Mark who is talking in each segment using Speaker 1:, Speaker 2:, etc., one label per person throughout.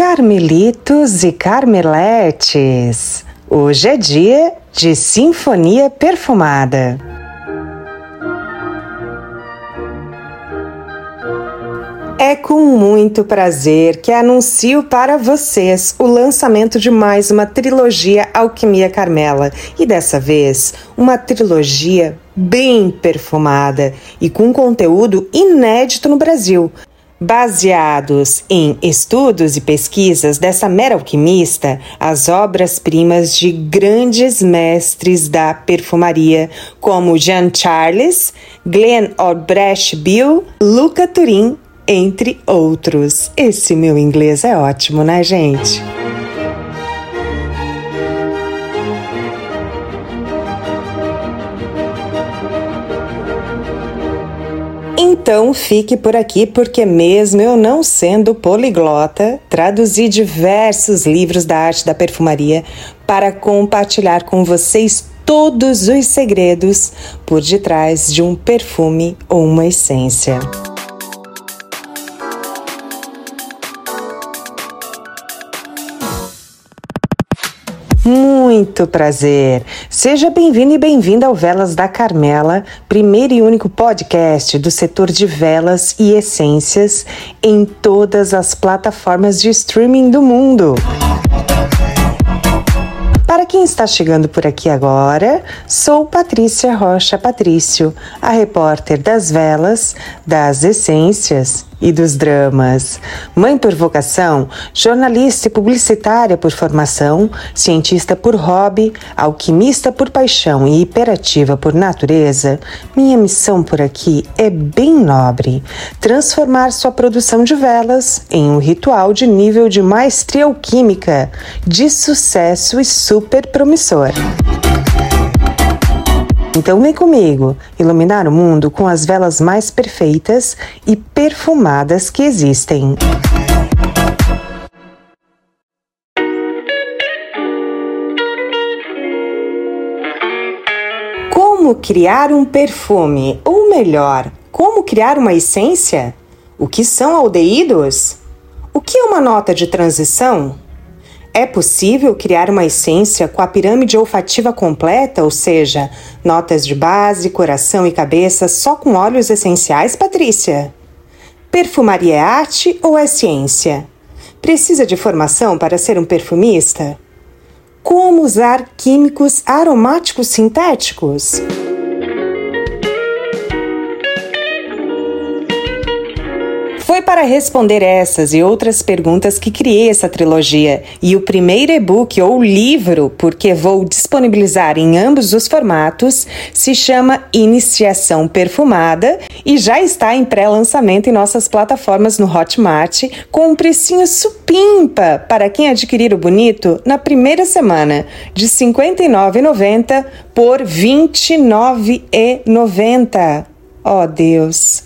Speaker 1: Carmelitos e Carmeletes, hoje é dia de Sinfonia Perfumada. É com muito prazer que anuncio para vocês o lançamento de mais uma trilogia Alquimia Carmela. E dessa vez uma trilogia bem perfumada e com conteúdo inédito no Brasil, Baseados em estudos e pesquisas dessa mera alquimista, as obras-primas de grandes mestres da perfumaria, como Jean Charles, Glenn Albrecht Bill, Luca Turin, entre outros. Esse meu inglês é ótimo, né, gente? Então fique por aqui, porque mesmo eu não sendo poliglota, traduzi diversos livros da arte da perfumaria para compartilhar com vocês todos os segredos por detrás de um perfume ou uma essência. Muito prazer! Seja bem-vindo e bem-vinda ao Velas da Carmela, primeiro e único podcast do setor de velas e essências em todas as plataformas de streaming do mundo. Para quem está chegando por aqui agora, sou Patrícia Rocha Patrício, a repórter das velas, das essências e dos dramas. Mãe por vocação, jornalista e publicitária por formação, cientista por hobby, alquimista por paixão e hiperativa por natureza, minha missão por aqui é bem nobre: transformar sua produção de velas em um ritual de nível de maestria alquímica, de sucesso e super promissor. Então vem comigo iluminar o mundo com as velas mais perfeitas e perfumadas que existem. Como criar um perfume? Ou melhor, como criar uma essência? O que são aldeídos? O que é uma nota de transição? É possível criar uma essência com a pirâmide olfativa completa, ou seja, notas de base, coração e cabeça só com óleos essenciais, Patrícia? Perfumaria é arte ou é ciência? Precisa de formação para ser um perfumista? Como usar químicos aromáticos sintéticos? Foi para responder essas e outras perguntas que criei essa trilogia e o primeiro e-book ou livro, porque vou disponibilizar em ambos os formatos, se chama Iniciação Perfumada e já está em pré-lançamento em nossas plataformas no Hotmart com um precinho supimpa para quem adquirir o bonito na primeira semana, de R$ 59,90 por R$ 29,90. Oh Deus!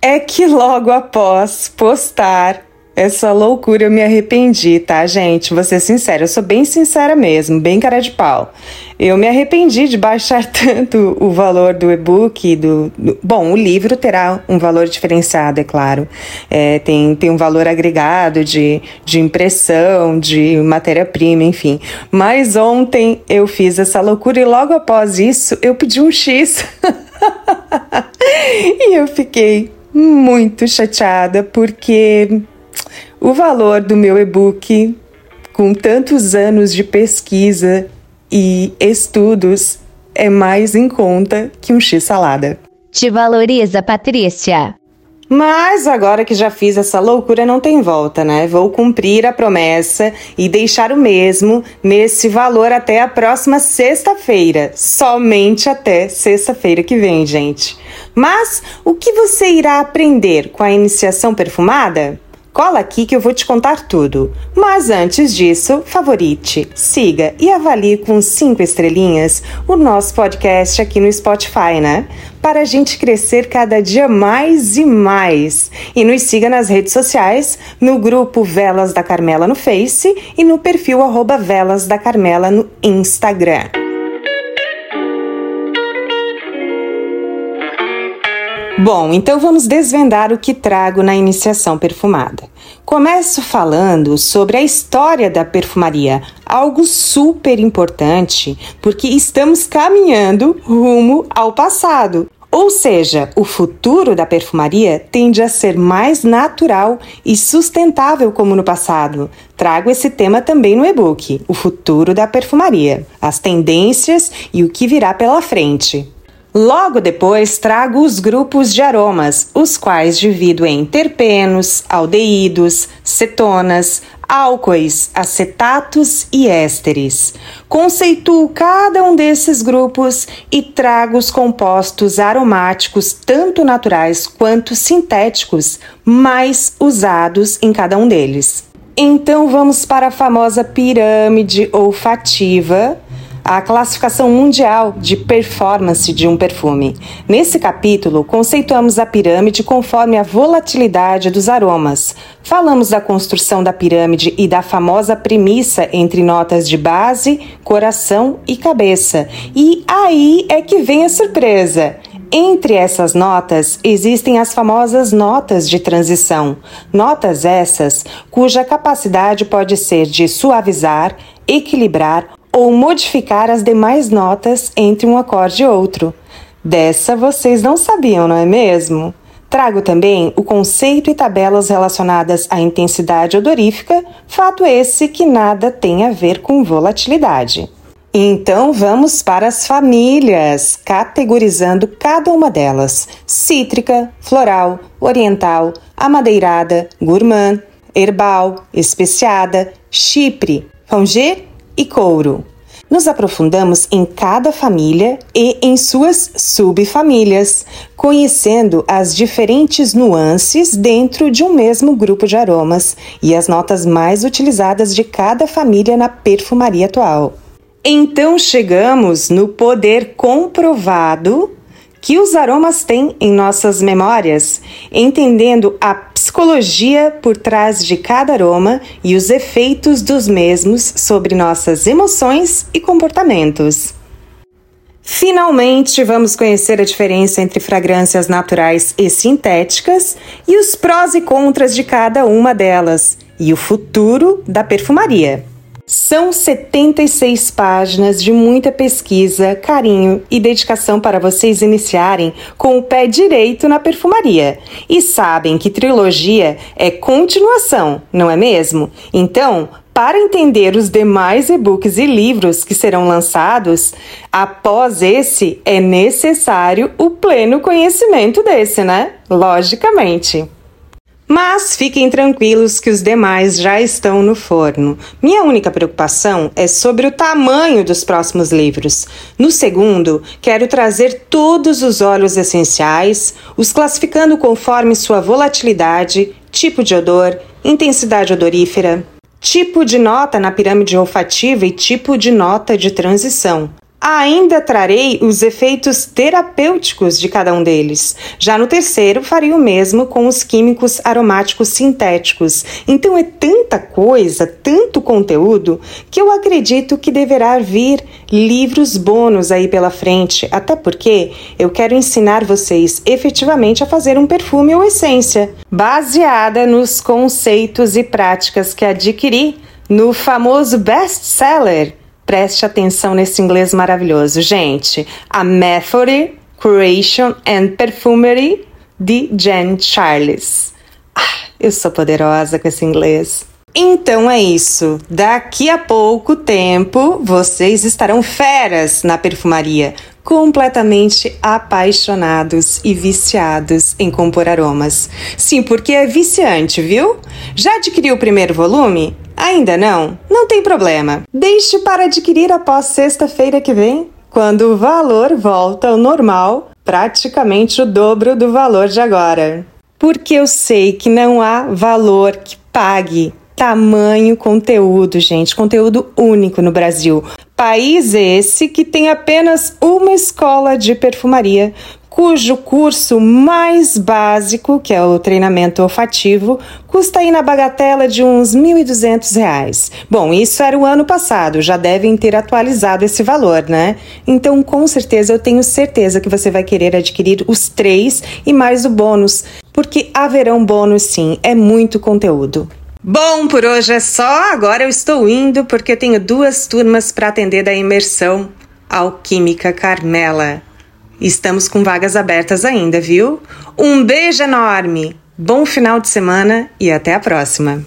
Speaker 1: É que logo após postar essa loucura eu me arrependi, tá, gente? Vou ser sincera, eu sou bem sincera mesmo, bem cara de pau. Eu me arrependi de baixar tanto o valor do e-book, do, do, Bom, o livro terá um valor diferenciado, é claro. É, tem, tem um valor agregado de, de impressão, de matéria-prima, enfim. Mas ontem eu fiz essa loucura e logo após isso eu pedi um X. e eu fiquei muito chateada porque o valor do meu e-book, com tantos anos de pesquisa e estudos, é mais em conta que um X-salada.
Speaker 2: Te valoriza, Patrícia.
Speaker 1: Mas agora que já fiz essa loucura, não tem volta, né? Vou cumprir a promessa e deixar o mesmo nesse valor até a próxima sexta-feira. Somente até sexta-feira que vem, gente. Mas o que você irá aprender com a iniciação perfumada? Cola aqui que eu vou te contar tudo. Mas antes disso, favorite, siga e avalie com cinco estrelinhas o nosso podcast aqui no Spotify, né? Para a gente crescer cada dia mais e mais. E nos siga nas redes sociais, no grupo Velas da Carmela no Face e no perfil arroba Velas da Carmela no Instagram. Bom, então vamos desvendar o que trago na iniciação perfumada. Começo falando sobre a história da perfumaria, algo super importante, porque estamos caminhando rumo ao passado. Ou seja, o futuro da perfumaria tende a ser mais natural e sustentável como no passado. Trago esse tema também no e-book, O Futuro da Perfumaria, as tendências e o que virá pela frente. Logo depois trago os grupos de aromas, os quais divido em terpenos, aldeídos, cetonas, álcoois, acetatos e ésteres. Conceituo cada um desses grupos e trago os compostos aromáticos, tanto naturais quanto sintéticos, mais usados em cada um deles. Então vamos para a famosa pirâmide olfativa a classificação mundial de performance de um perfume. Nesse capítulo, conceituamos a pirâmide conforme a volatilidade dos aromas. Falamos da construção da pirâmide e da famosa premissa entre notas de base, coração e cabeça. E aí é que vem a surpresa. Entre essas notas existem as famosas notas de transição. Notas essas cuja capacidade pode ser de suavizar, equilibrar ou modificar as demais notas entre um acorde e outro. Dessa vocês não sabiam, não é mesmo? Trago também o conceito e tabelas relacionadas à intensidade odorífica, fato esse que nada tem a ver com volatilidade. Então vamos para as famílias, categorizando cada uma delas: cítrica, floral, oriental, amadeirada, gourmand, herbal, especiada, chipre, fongé e couro. Nos aprofundamos em cada família e em suas subfamílias, conhecendo as diferentes nuances dentro de um mesmo grupo de aromas e as notas mais utilizadas de cada família na perfumaria atual. Então chegamos no poder comprovado que os aromas têm em nossas memórias, entendendo a psicologia por trás de cada aroma e os efeitos dos mesmos sobre nossas emoções e comportamentos. Finalmente, vamos conhecer a diferença entre fragrâncias naturais e sintéticas e os prós e contras de cada uma delas, e o futuro da perfumaria. São 76 páginas de muita pesquisa, carinho e dedicação para vocês iniciarem com o pé direito na perfumaria. E sabem que trilogia é continuação, não é mesmo? Então, para entender os demais e-books e livros que serão lançados, após esse é necessário o pleno conhecimento desse, né? Logicamente. Mas fiquem tranquilos que os demais já estão no forno. Minha única preocupação é sobre o tamanho dos próximos livros. No segundo, quero trazer todos os óleos essenciais, os classificando conforme sua volatilidade, tipo de odor, intensidade odorífera, tipo de nota na pirâmide olfativa e tipo de nota de transição. Ainda trarei os efeitos terapêuticos de cada um deles. Já no terceiro, farei o mesmo com os químicos aromáticos sintéticos. Então é tanta coisa, tanto conteúdo, que eu acredito que deverá vir livros bônus aí pela frente, até porque eu quero ensinar vocês efetivamente a fazer um perfume ou essência, baseada nos conceitos e práticas que adquiri no famoso best-seller Preste atenção nesse inglês maravilhoso, gente. A Method, Creation and Perfumery de Jen Charles. Ah, eu sou poderosa com esse inglês. Então é isso. Daqui a pouco tempo vocês estarão feras na perfumaria, completamente apaixonados e viciados em compor aromas. Sim, porque é viciante, viu? Já adquiriu o primeiro volume? Ainda não? Não tem problema. Deixe para adquirir após sexta-feira que vem, quando o valor volta ao normal, praticamente o dobro do valor de agora. Porque eu sei que não há valor que pague tamanho conteúdo, gente, conteúdo único no Brasil. País esse que tem apenas uma escola de perfumaria cujo curso mais básico, que é o treinamento olfativo, custa aí na bagatela de uns R$ 1.200. Bom, isso era o ano passado, já devem ter atualizado esse valor, né? Então, com certeza, eu tenho certeza que você vai querer adquirir os três e mais o bônus, porque haverão bônus sim, é muito conteúdo. Bom, por hoje é só. Agora eu estou indo porque tenho duas turmas para atender da imersão Alquímica Carmela. Estamos com vagas abertas ainda, viu? Um beijo enorme, bom final de semana e até a próxima!